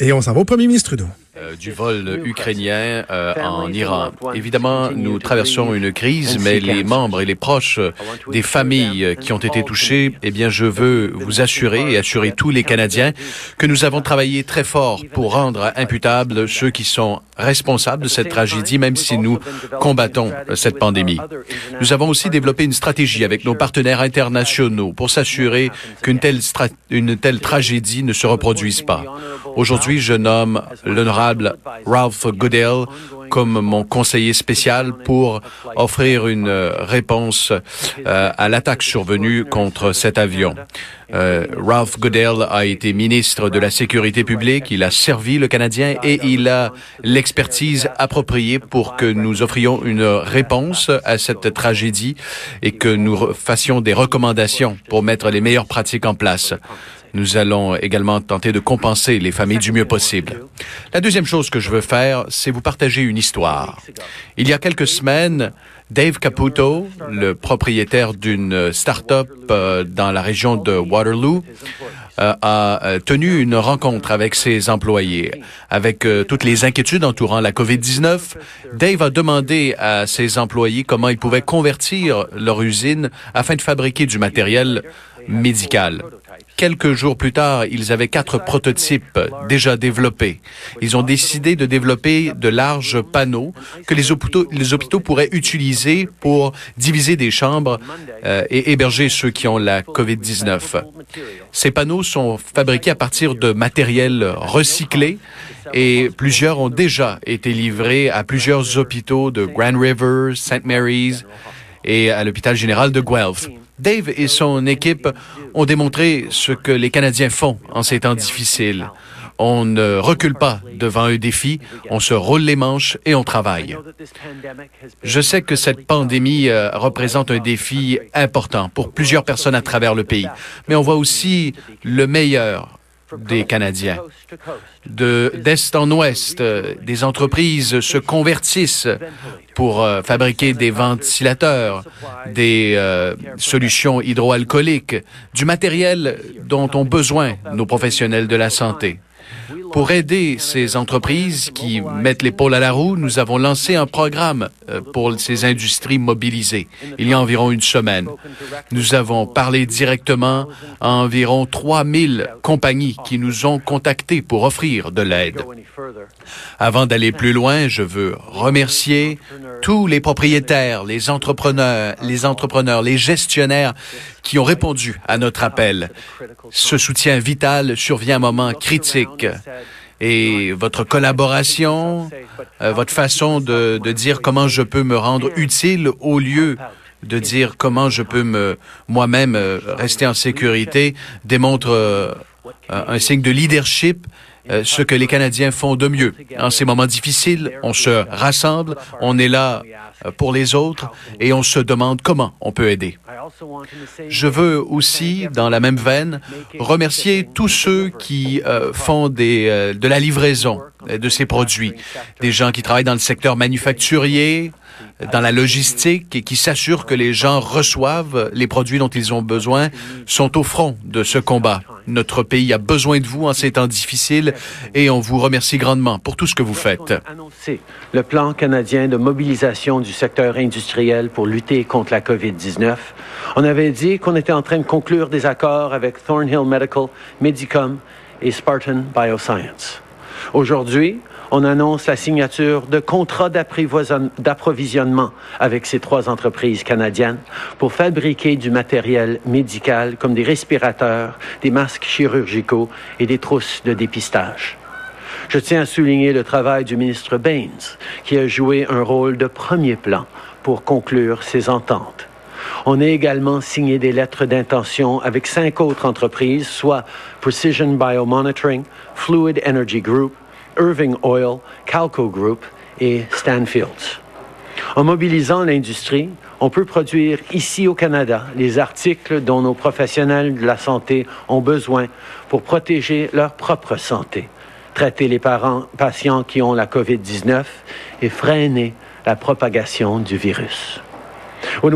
Et on s'en va au premier ministre Trudeau. Euh, du vol ukrainien euh, en Iran. Évidemment, nous traversons une crise, mais les membres et les proches des familles qui ont été touchées, eh bien, je veux vous assurer et assurer tous les Canadiens que nous avons travaillé très fort pour rendre imputables ceux qui sont responsables de cette tragédie, même si nous combattons cette pandémie. Nous avons aussi développé une stratégie avec nos partenaires internationaux pour s'assurer qu'une telle, une telle tragédie ne se reproduise pas. Aujourd'hui, je nomme l'honorable Ralph Goodale comme mon conseiller spécial pour offrir une réponse euh, à l'attaque survenue contre cet avion. Euh, Ralph Goodale a été ministre de la Sécurité publique, il a servi le Canadien et il a l'expertise appropriée pour que nous offrions une réponse à cette tragédie et que nous fassions des recommandations pour mettre les meilleures pratiques en place. Nous allons également tenter de compenser les familles du mieux possible. La deuxième chose que je veux faire, c'est vous partager une histoire. Il y a quelques semaines, Dave Caputo, le propriétaire d'une start-up euh, dans la région de Waterloo, euh, a euh, tenu une rencontre avec ses employés. Avec toutes les inquiétudes entourant la COVID-19, Dave a demandé à ses employés comment ils pouvaient convertir leur usine afin de fabriquer du matériel médical. Quelques jours plus tard, ils avaient quatre prototypes déjà développés. Ils ont décidé de développer de larges panneaux que les hôpitaux, pourraient utiliser pour diviser des chambres euh, et héberger ceux qui ont la COVID-19. Ces panneaux sont fabriqués à partir de matériel recyclé et plusieurs ont déjà été livrés à plusieurs hôpitaux de Grand River, St. Mary's et à l'hôpital général de Guelph. Dave et son équipe ont démontré ce que les Canadiens font en ces temps difficiles. On ne recule pas devant un défi, on se roule les manches et on travaille. Je sais que cette pandémie euh, représente un défi important pour plusieurs personnes à travers le pays, mais on voit aussi le meilleur des Canadiens. De d'est en ouest, euh, des entreprises se convertissent pour euh, fabriquer des ventilateurs, des euh, solutions hydroalcooliques, du matériel dont ont besoin nos professionnels de la santé. Pour aider ces entreprises qui mettent l'épaule à la roue, nous avons lancé un programme euh, pour ces industries mobilisées il y a environ une semaine. Nous avons parlé directement à environ 3000 compagnies qui nous ont contactés pour offrir de l'aide. Avant d'aller plus loin, je veux remercier tous les propriétaires, les entrepreneurs, les entrepreneurs, les gestionnaires qui ont répondu à notre appel. Ce soutien vital survient à un moment critique et votre collaboration, euh, votre façon de, dire comment je peux me rendre utile au lieu de dire comment je peux me moi-même euh, rester en sécurité démontre euh, un signe de leadership ce que les Canadiens font de mieux. En ces moments difficiles, on se rassemble, on est là pour les autres et on se demande comment on peut aider. Je veux aussi, dans la même veine, remercier tous ceux qui euh, font des, euh, de la livraison euh, de ces produits, des gens qui travaillent dans le secteur manufacturier, dans la logistique et qui s'assurent que les gens reçoivent les produits dont ils ont besoin, sont au front de ce combat. Notre pays a besoin de vous en ces temps difficiles et on vous remercie grandement pour tout ce que vous faites. Le plan canadien de mobilisation du secteur industriel pour lutter contre la COVID-19. On avait dit qu'on était en train de conclure des accords avec Thornhill Medical, Medicom et Spartan Bioscience. Aujourd'hui, on annonce la signature de contrats d'approvisionnement avec ces trois entreprises canadiennes pour fabriquer du matériel médical comme des respirateurs, des masques chirurgicaux et des trousses de dépistage. Je tiens à souligner le travail du ministre Baines, qui a joué un rôle de premier plan pour conclure ces ententes. On a également signé des lettres d'intention avec cinq autres entreprises, soit Precision Biomonitoring, Fluid Energy Group, Irving Oil, Calco Group et Stanfields. En mobilisant l'industrie, on peut produire ici au Canada les articles dont nos professionnels de la santé ont besoin pour protéger leur propre santé, traiter les parents, patients qui ont la COVID-19 et freiner la propagation du virus. C'est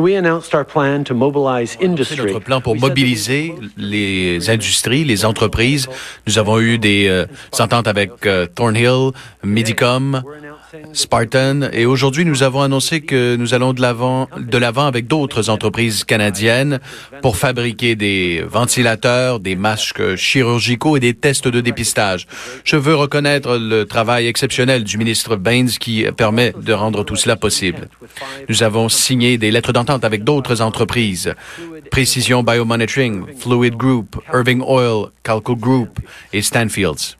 notre plan pour mobiliser les industries, les entreprises. Nous avons eu des euh, ententes avec euh, Thornhill, Medicom, Spartan. Et aujourd'hui, nous avons annoncé que nous allons de l'avant, avec d'autres entreprises canadiennes pour fabriquer des ventilateurs, des masques chirurgicaux et des tests de dépistage. Je veux reconnaître le travail exceptionnel du ministre Baines qui permet de rendre tout cela possible. Nous avons signé des lettres d'entente avec d'autres entreprises. Precision Biomonitoring, Fluid Group, Irving Oil, Calco Group et Stanfields.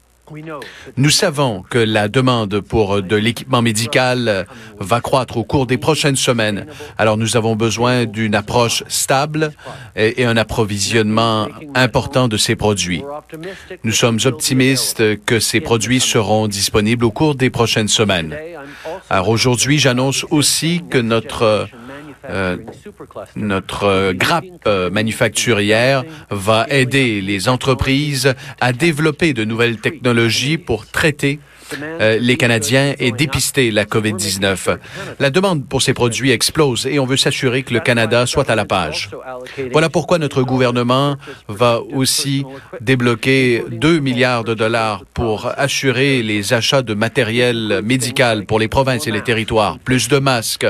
Nous savons que la demande pour de l'équipement médical va croître au cours des prochaines semaines. Alors nous avons besoin d'une approche stable et, un approvisionnement important de ces produits. Nous sommes optimistes que ces produits seront disponibles au cours des prochaines semaines. Alors aujourd'hui, j'annonce aussi que notre euh, notre euh, grappe euh, manufacturière va aider les entreprises à développer de nouvelles technologies pour traiter les Canadiens et dépister la COVID-19. La demande pour ces produits explose et on veut s'assurer que le Canada soit à la page. Voilà pourquoi notre gouvernement va aussi débloquer 2 milliards de dollars pour assurer les achats de matériel médical pour les provinces et les territoires, plus de masques,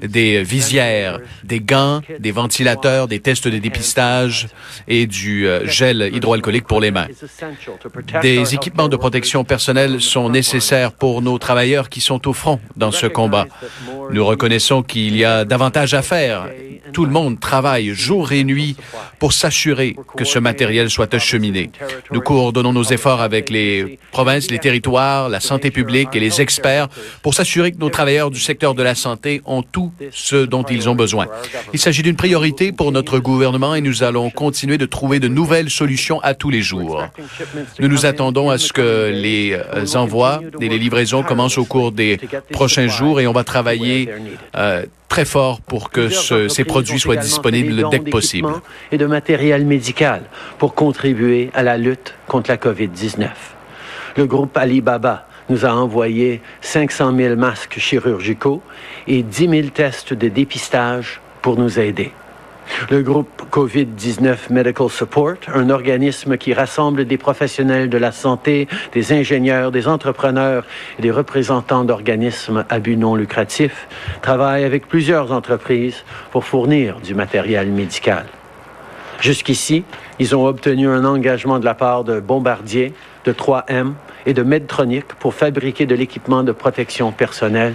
des visières, des gants, des ventilateurs, des tests de dépistage et du euh, gel hydroalcoolique pour les mains. Des équipements de protection personnelle sont nécessaire pour nos travailleurs qui sont au front dans ce combat. Nous reconnaissons qu'il y a davantage à faire. Tout le monde travaille jour et nuit pour s'assurer que ce matériel soit acheminé. Nous coordonnons nos efforts avec les provinces, les territoires, la santé publique et les experts pour s'assurer que nos travailleurs du secteur de la santé ont tout ce dont ils ont besoin. Il s'agit d'une priorité pour notre gouvernement et nous allons continuer de trouver de nouvelles solutions à tous les jours. Nous nous attendons à ce que les euh, envois et les livraisons commencent au cours des prochains jours et on va travailler euh, très fort pour que ces produits soient disponibles dès que possible. Et de matériel médical pour contribuer à la lutte contre la COVID-19. Le groupe Alibaba nous a envoyé 500 000 masques chirurgicaux et 10 000 tests de dépistage pour nous aider. Le groupe COVID-19 Medical Support, un organisme qui rassemble des professionnels de la santé, des ingénieurs, des entrepreneurs et des représentants d'organismes à but non lucratif, travaille avec plusieurs entreprises pour fournir du matériel médical. Jusqu'ici, ils ont obtenu un engagement de la part de Bombardier, de 3M et de Medtronic pour fabriquer de l'équipement de protection personnelle.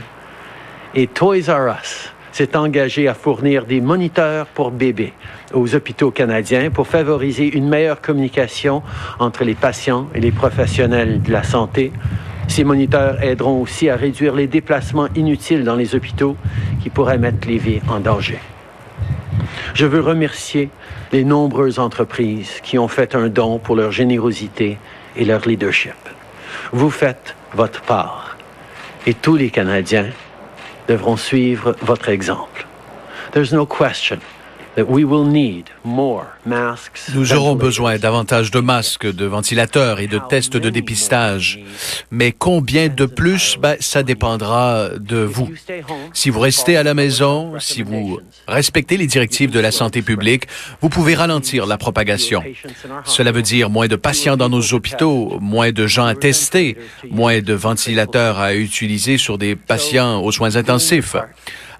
Et Toys R Us, s'est engagé à fournir des moniteurs pour bébés aux hôpitaux canadiens pour favoriser une meilleure communication entre les patients et les professionnels de la santé. Ces moniteurs aideront aussi à réduire les déplacements inutiles dans les hôpitaux qui pourraient mettre les vies en danger. Je veux remercier les nombreuses entreprises qui ont fait un don pour leur générosité et leur leadership. Vous faites votre part. Et tous les Canadiens devront suivre votre exemple. There's no question nous aurons besoin davantage de masques, de ventilateurs et de tests de dépistage. Mais combien de plus, ben, ça dépendra de vous. Si vous restez à la maison, si vous respectez les directives de la santé publique, vous pouvez ralentir la propagation. Cela veut dire moins de patients dans nos hôpitaux, moins de gens à tester, moins de ventilateurs à utiliser sur des patients aux soins intensifs.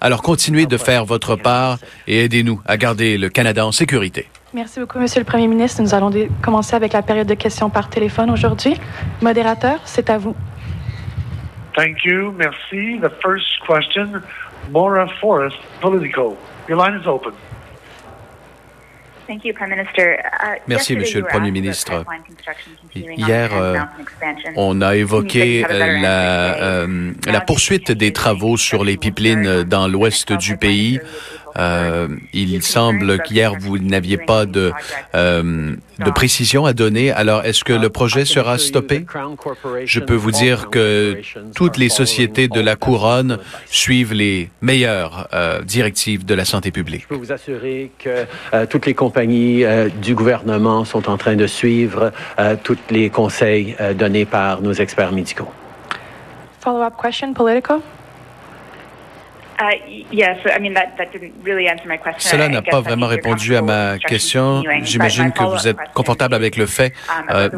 Alors continuez de faire votre part et aidez-nous à garder le Canada en sécurité. Merci beaucoup, Monsieur le Premier ministre. Nous allons commencer avec la période de questions par téléphone aujourd'hui. Modérateur, c'est à vous. Thank you. Merci. The first question, Maura Forrest, Politico. Your line is open. Uh, Merci, Monsieur le Premier ministre. Hier, euh, on a évoqué euh, la, euh, la poursuite des travaux sur les pipelines dans l'ouest du pays. Euh, il semble qu'hier, vous n'aviez pas de, euh, de précision à donner. Alors, est-ce que le projet sera stoppé? Je peux vous dire que toutes les sociétés de la couronne suivent les meilleures euh, directives de la santé publique. Je peux vous assurer que toutes les compagnies du gouvernement sont en train de suivre tous les conseils donnés par nos experts médicaux. Follow-up question, Politico? Cela n'a pas vraiment répondu à ma question. J'imagine que vous êtes confortable avec le fait um, euh,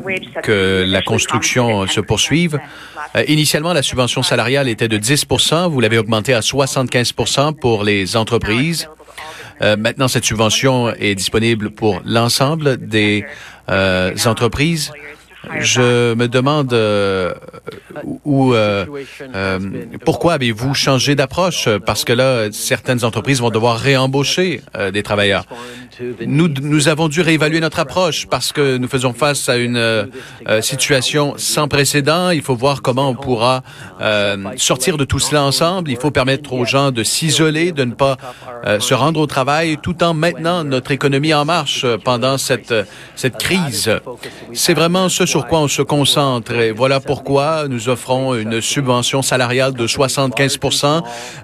que la construction se poursuive. Euh, initialement, la subvention salariale était de 10% Vous l'avez augmentée à 75% pour les entreprises. Euh, maintenant, cette subvention est disponible pour l'ensemble des entreprises. Je me demande euh, où, euh, euh, pourquoi avez-vous changé d'approche? Parce que là, certaines entreprises vont devoir réembaucher des travailleurs. Nous, nous avons dû réévaluer notre approche parce que nous faisons face à une situation sans précédent. Il faut voir comment on pourra sortir de tout cela ensemble. Il faut permettre aux gens de s'isoler, de ne pas se rendre au travail, tout en maintenant notre économie en marche pendant cette cette crise. C'est vraiment ce sur quoi on se concentre. Et voilà pourquoi nous offrons une subvention salariale de 75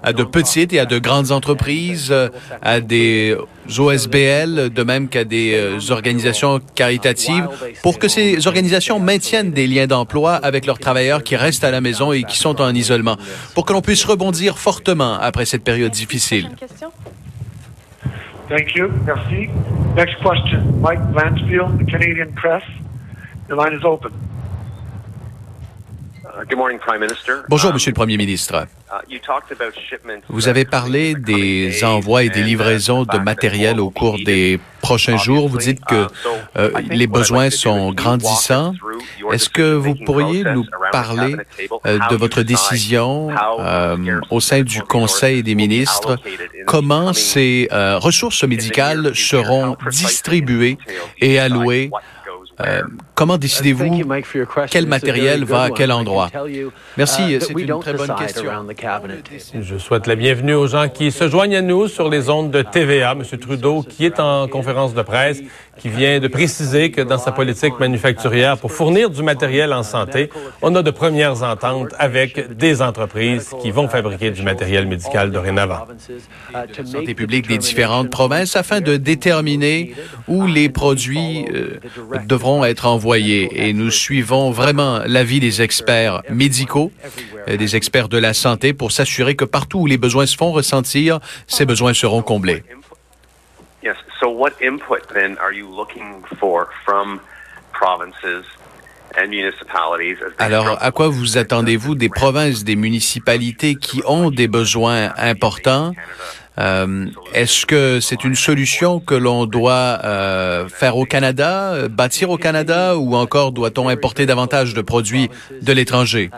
à de petites et à de grandes entreprises, à des OSBL, de même qu'à des euh, organisations caritatives, pour que ces organisations maintiennent des liens d'emploi avec leurs travailleurs qui restent à la maison et qui sont en isolement, pour que l'on puisse rebondir fortement après cette période difficile. Thank. Merci. Next question. Mike Canadian Press. The line is open. Uh, Bonjour, um, Monsieur le Premier ministre. Uh, Vous avez parlé des envois et des livraisons de matériel au cours des prochains jours. Vous dites que uh, euh, les besoins sont grandissants. Est-ce que vous pourriez nous parler euh, de votre décision euh, au sein du Conseil des ministres? Comment ces ressources médicales seront distribuées et allouées euh, comment décidez-vous quel matériel va à quel endroit? Merci, uh, c'est une très bonne question. Je souhaite la bienvenue aux gens qui se joignent à nous sur les ondes de TVA. M. Trudeau, qui est en conférence de presse, qui vient de préciser que dans sa politique manufacturière, pour fournir du matériel en santé, on a de premières ententes avec des entreprises qui vont fabriquer du matériel médical dorénavant. Santé publique des différentes provinces afin de déterminer où les produits euh, devront être envoyés. Et nous suivons vraiment l'avis des experts médicaux, euh, des experts de la santé pour s'assurer que partout où les besoins se font ressentir, ces besoins seront comblés. Yes. So, what input then are you looking for from provinces alors, à quoi vous attendez-vous des provinces, des municipalités qui ont des besoins importants? Euh, Est-ce que c'est une solution que l'on doit euh, faire au Canada, bâtir au Canada, ou encore doit-on importer davantage de produits de l'étranger?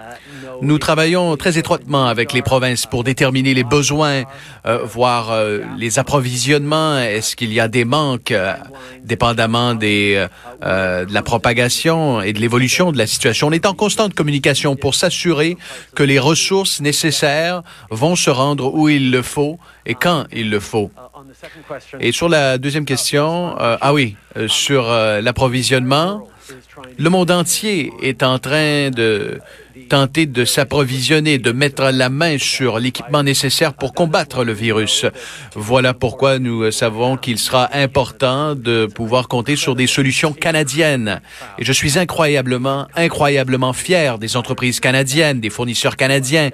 Nous travaillons très étroitement avec les provinces pour déterminer les besoins, euh, voir euh, les approvisionnements. Est-ce qu'il y a des manques, euh, dépendamment des, de la propagation et de l'évolution de la situation? On est en constante communication pour s'assurer que les ressources nécessaires vont se rendre où il le faut et quand il le faut. Et sur la deuxième question, ah oui, sur l'approvisionnement, le monde entier est en train de tenter de s'approvisionner, de mettre la main sur l'équipement nécessaire pour combattre le virus. Voilà pourquoi nous savons qu'il sera important de pouvoir compter sur des solutions canadiennes. Et je suis incroyablement, incroyablement fier des entreprises canadiennes, des fournisseurs canadiens,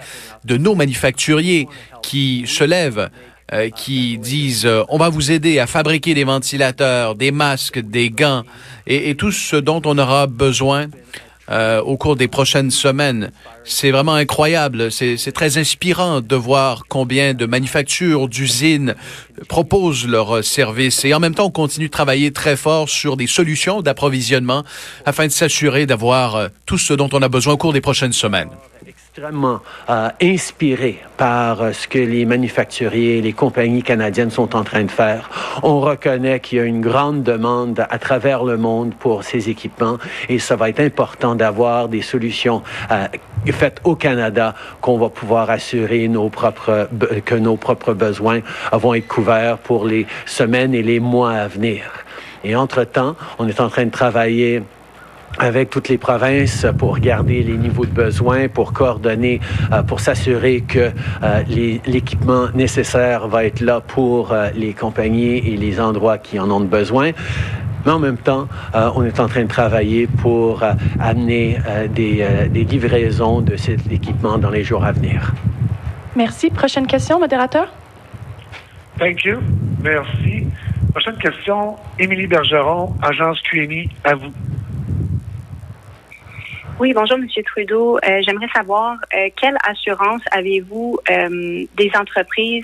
de nos manufacturiers qui se lèvent euh, qui disent euh, on va vous aider à fabriquer des ventilateurs, des masques, des gants et, tout ce dont on aura besoin euh, au cours des prochaines semaines. C'est vraiment incroyable. C'est très inspirant de voir combien de manufactures, d'usines proposent leurs services. Et en même temps, on continue de travailler très fort sur des solutions d'approvisionnement afin de s'assurer d'avoir tout ce dont on a besoin au cours des prochaines semaines extrêmement euh, inspiré par euh, ce que les manufacturiers, les compagnies canadiennes sont en train de faire. On reconnaît qu'il y a une grande demande à travers le monde pour ces équipements et ça va être important d'avoir des solutions euh, faites au Canada qu'on va pouvoir assurer nos propres, que nos propres besoins vont être couverts pour les semaines et les mois à venir. Et entre-temps, on est en train de travailler avec toutes les provinces pour regarder les niveaux de besoins, pour coordonner, euh, pour s'assurer que euh, l'équipement nécessaire va être là pour euh, les compagnies et les endroits qui en ont besoin. Mais en même temps, on est en train de travailler pour amener des, des livraisons de cet équipement dans les jours à venir. Merci. Prochaine question, modérateur? Thank you. Merci. Prochaine question, Émilie Bergeron, agence QMI, à vous. Oui, bonjour, Monsieur Trudeau. Euh, j'aimerais savoir euh, quelle assurance avez-vous euh, des entreprises,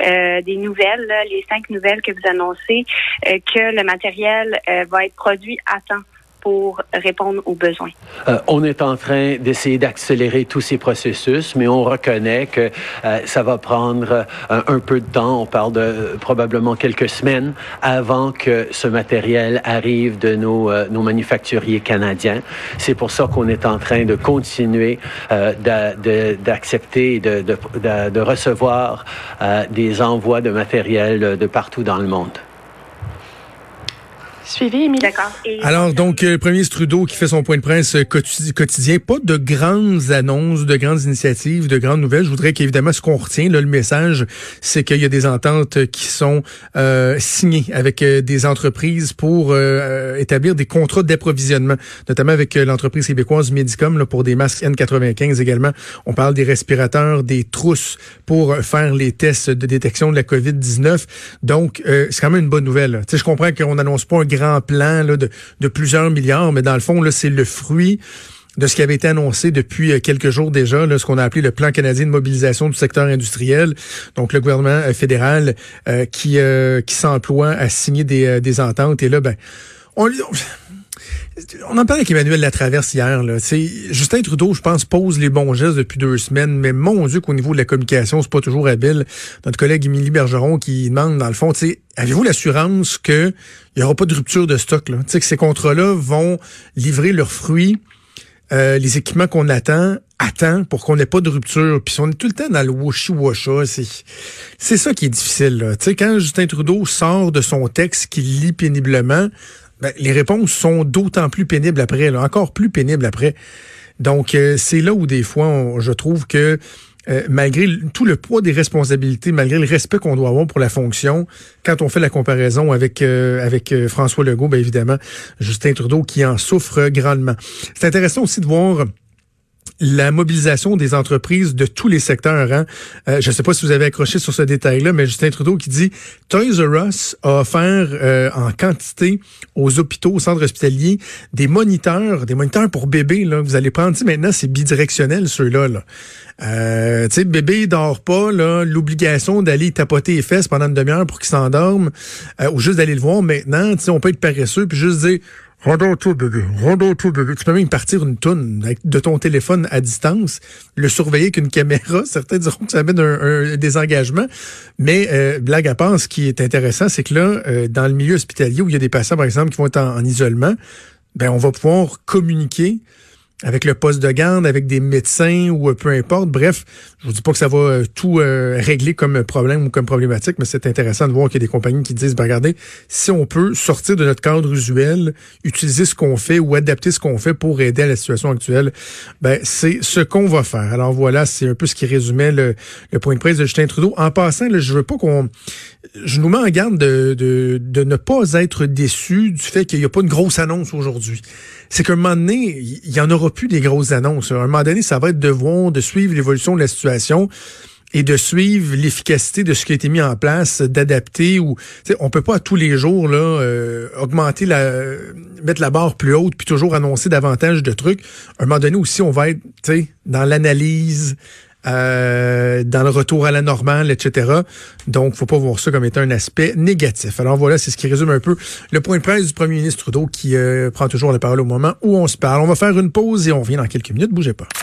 des nouvelles, les cinq nouvelles que vous annoncez, que le matériel va être produit à temps? Pour répondre aux besoins. Euh, on est en train d'essayer d'accélérer tous ces processus, mais on reconnaît que euh, ça va prendre euh, un peu de temps. On parle de probablement quelques semaines avant que ce matériel arrive de nos, nos manufacturiers canadiens. C'est pour ça qu'on est en train de continuer d'accepter et de, recevoir des envois de matériel de partout dans le monde. Suivi, Émilie. D'accord. Alors, donc, le premier ministre Trudeau qui fait son point de presse quotidien, pas de grandes annonces, de grandes initiatives, de grandes nouvelles. Je voudrais qu'évidemment, ce qu'on retient, là, le message, c'est qu'il y a des ententes qui sont euh, signées avec euh, des entreprises pour euh, établir des contrats d'approvisionnement, notamment avec l'entreprise québécoise Medicom là, pour des masques N95 également. On parle des respirateurs, des trousses pour faire les tests de détection de la COVID-19. Donc, c'est quand même une bonne nouvelle. Tu sais, je comprends qu'on n'annonce pas un grand plan là, de, plusieurs milliards, mais dans le fond, c'est le fruit de ce qui avait été annoncé depuis euh, quelques jours déjà, là, ce qu'on a appelé le plan canadien de mobilisation du secteur industriel. Donc le gouvernement euh, fédéral euh, qui qui s'emploie à signer des, des ententes. Et là, ben, on, on en parlait avec Emmanuel Latraverse hier. Là. Justin Trudeau, je pense, pose les bons gestes depuis deux semaines, mais mon Dieu qu'au niveau de la communication, c'est pas toujours habile. Notre collègue Émilie Bergeron qui demande, dans le fond, avez-vous l'assurance qu'il n'y aura pas de rupture de stock? Là? que ces contrats-là vont livrer leurs fruits, euh, les équipements qu'on attend, attend pour qu'on n'ait pas de rupture. Puis on est tout le temps dans le washi-washa, c'est, ça qui est difficile. Là. quand Justin Trudeau sort de son texte qu'il lit péniblement, ben, les réponses sont d'autant plus pénibles après, là, encore plus pénibles après. Donc, euh, c'est là où des fois, je trouve que euh, malgré tout le poids des responsabilités, malgré le respect qu'on doit avoir pour la fonction, quand on fait la comparaison avec euh, avec François Legault, bien évidemment, Justin Trudeau qui en souffre grandement. C'est intéressant aussi de voir la mobilisation des entreprises de tous les secteurs. Hein. Euh, je ne sais pas si vous avez accroché sur ce détail-là, mais Justin Trudeau qui dit Toys R Us a offert euh, en quantité aux hôpitaux, aux centres hospitaliers, des moniteurs, des moniteurs pour bébés. Là. Vous allez prendre, maintenant, c'est bidirectionnel ceux-là. Là. Euh, tu sais, bébé dort pas, là, l'obligation d'aller tapoter les fesses pendant une demi-heure pour qu'il s'endorme, euh, ou juste d'aller le voir maintenant, tu sais, on peut être paresseux puis juste dire tout, bébé. tout, bébé. Tu peux même partir une toune de ton téléphone à distance, le surveiller qu'une caméra. Certains diront que ça amène un, désengagement. Mais euh, blague à part, ce qui est intéressant, c'est que là, euh, dans le milieu hospitalier, où il y a des patients, par exemple, qui vont être en isolement, ben on va pouvoir communiquer avec le poste de garde, avec des médecins ou euh, peu importe. Bref, je vous dis pas que ça va euh, tout euh, régler comme problème ou comme problématique, mais c'est intéressant de voir qu'il y a des compagnies qui disent, ben, regardez, si on peut sortir de notre cadre usuel, utiliser ce qu'on fait ou adapter ce qu'on fait pour aider à la situation actuelle, ben c'est ce qu'on va faire. Alors voilà, c'est un peu ce qui résumait le, le point de presse de Justin Trudeau. En passant, là, je veux pas qu'on je nous mets en garde de, ne pas être déçu du fait qu'il n'y a pas une grosse annonce aujourd'hui. C'est qu'à un moment donné, il y en aura plus des grosses annonces. À un moment donné, ça va être de voir, de suivre l'évolution de la situation et de suivre l'efficacité de ce qui a été mis en place, d'adapter ou on peut pas tous les jours là euh, augmenter la mettre la barre plus haute puis toujours annoncer davantage de trucs. À un moment donné aussi on va être dans l'analyse, euh, dans le retour à la normale, etc. Donc, faut pas voir ça comme étant un aspect négatif. Alors voilà, c'est ce qui résume un peu le point de presse du premier ministre Trudeau qui euh, prend toujours la parole au moment où on se parle. On va faire une pause et on revient dans quelques minutes. Bougez pas.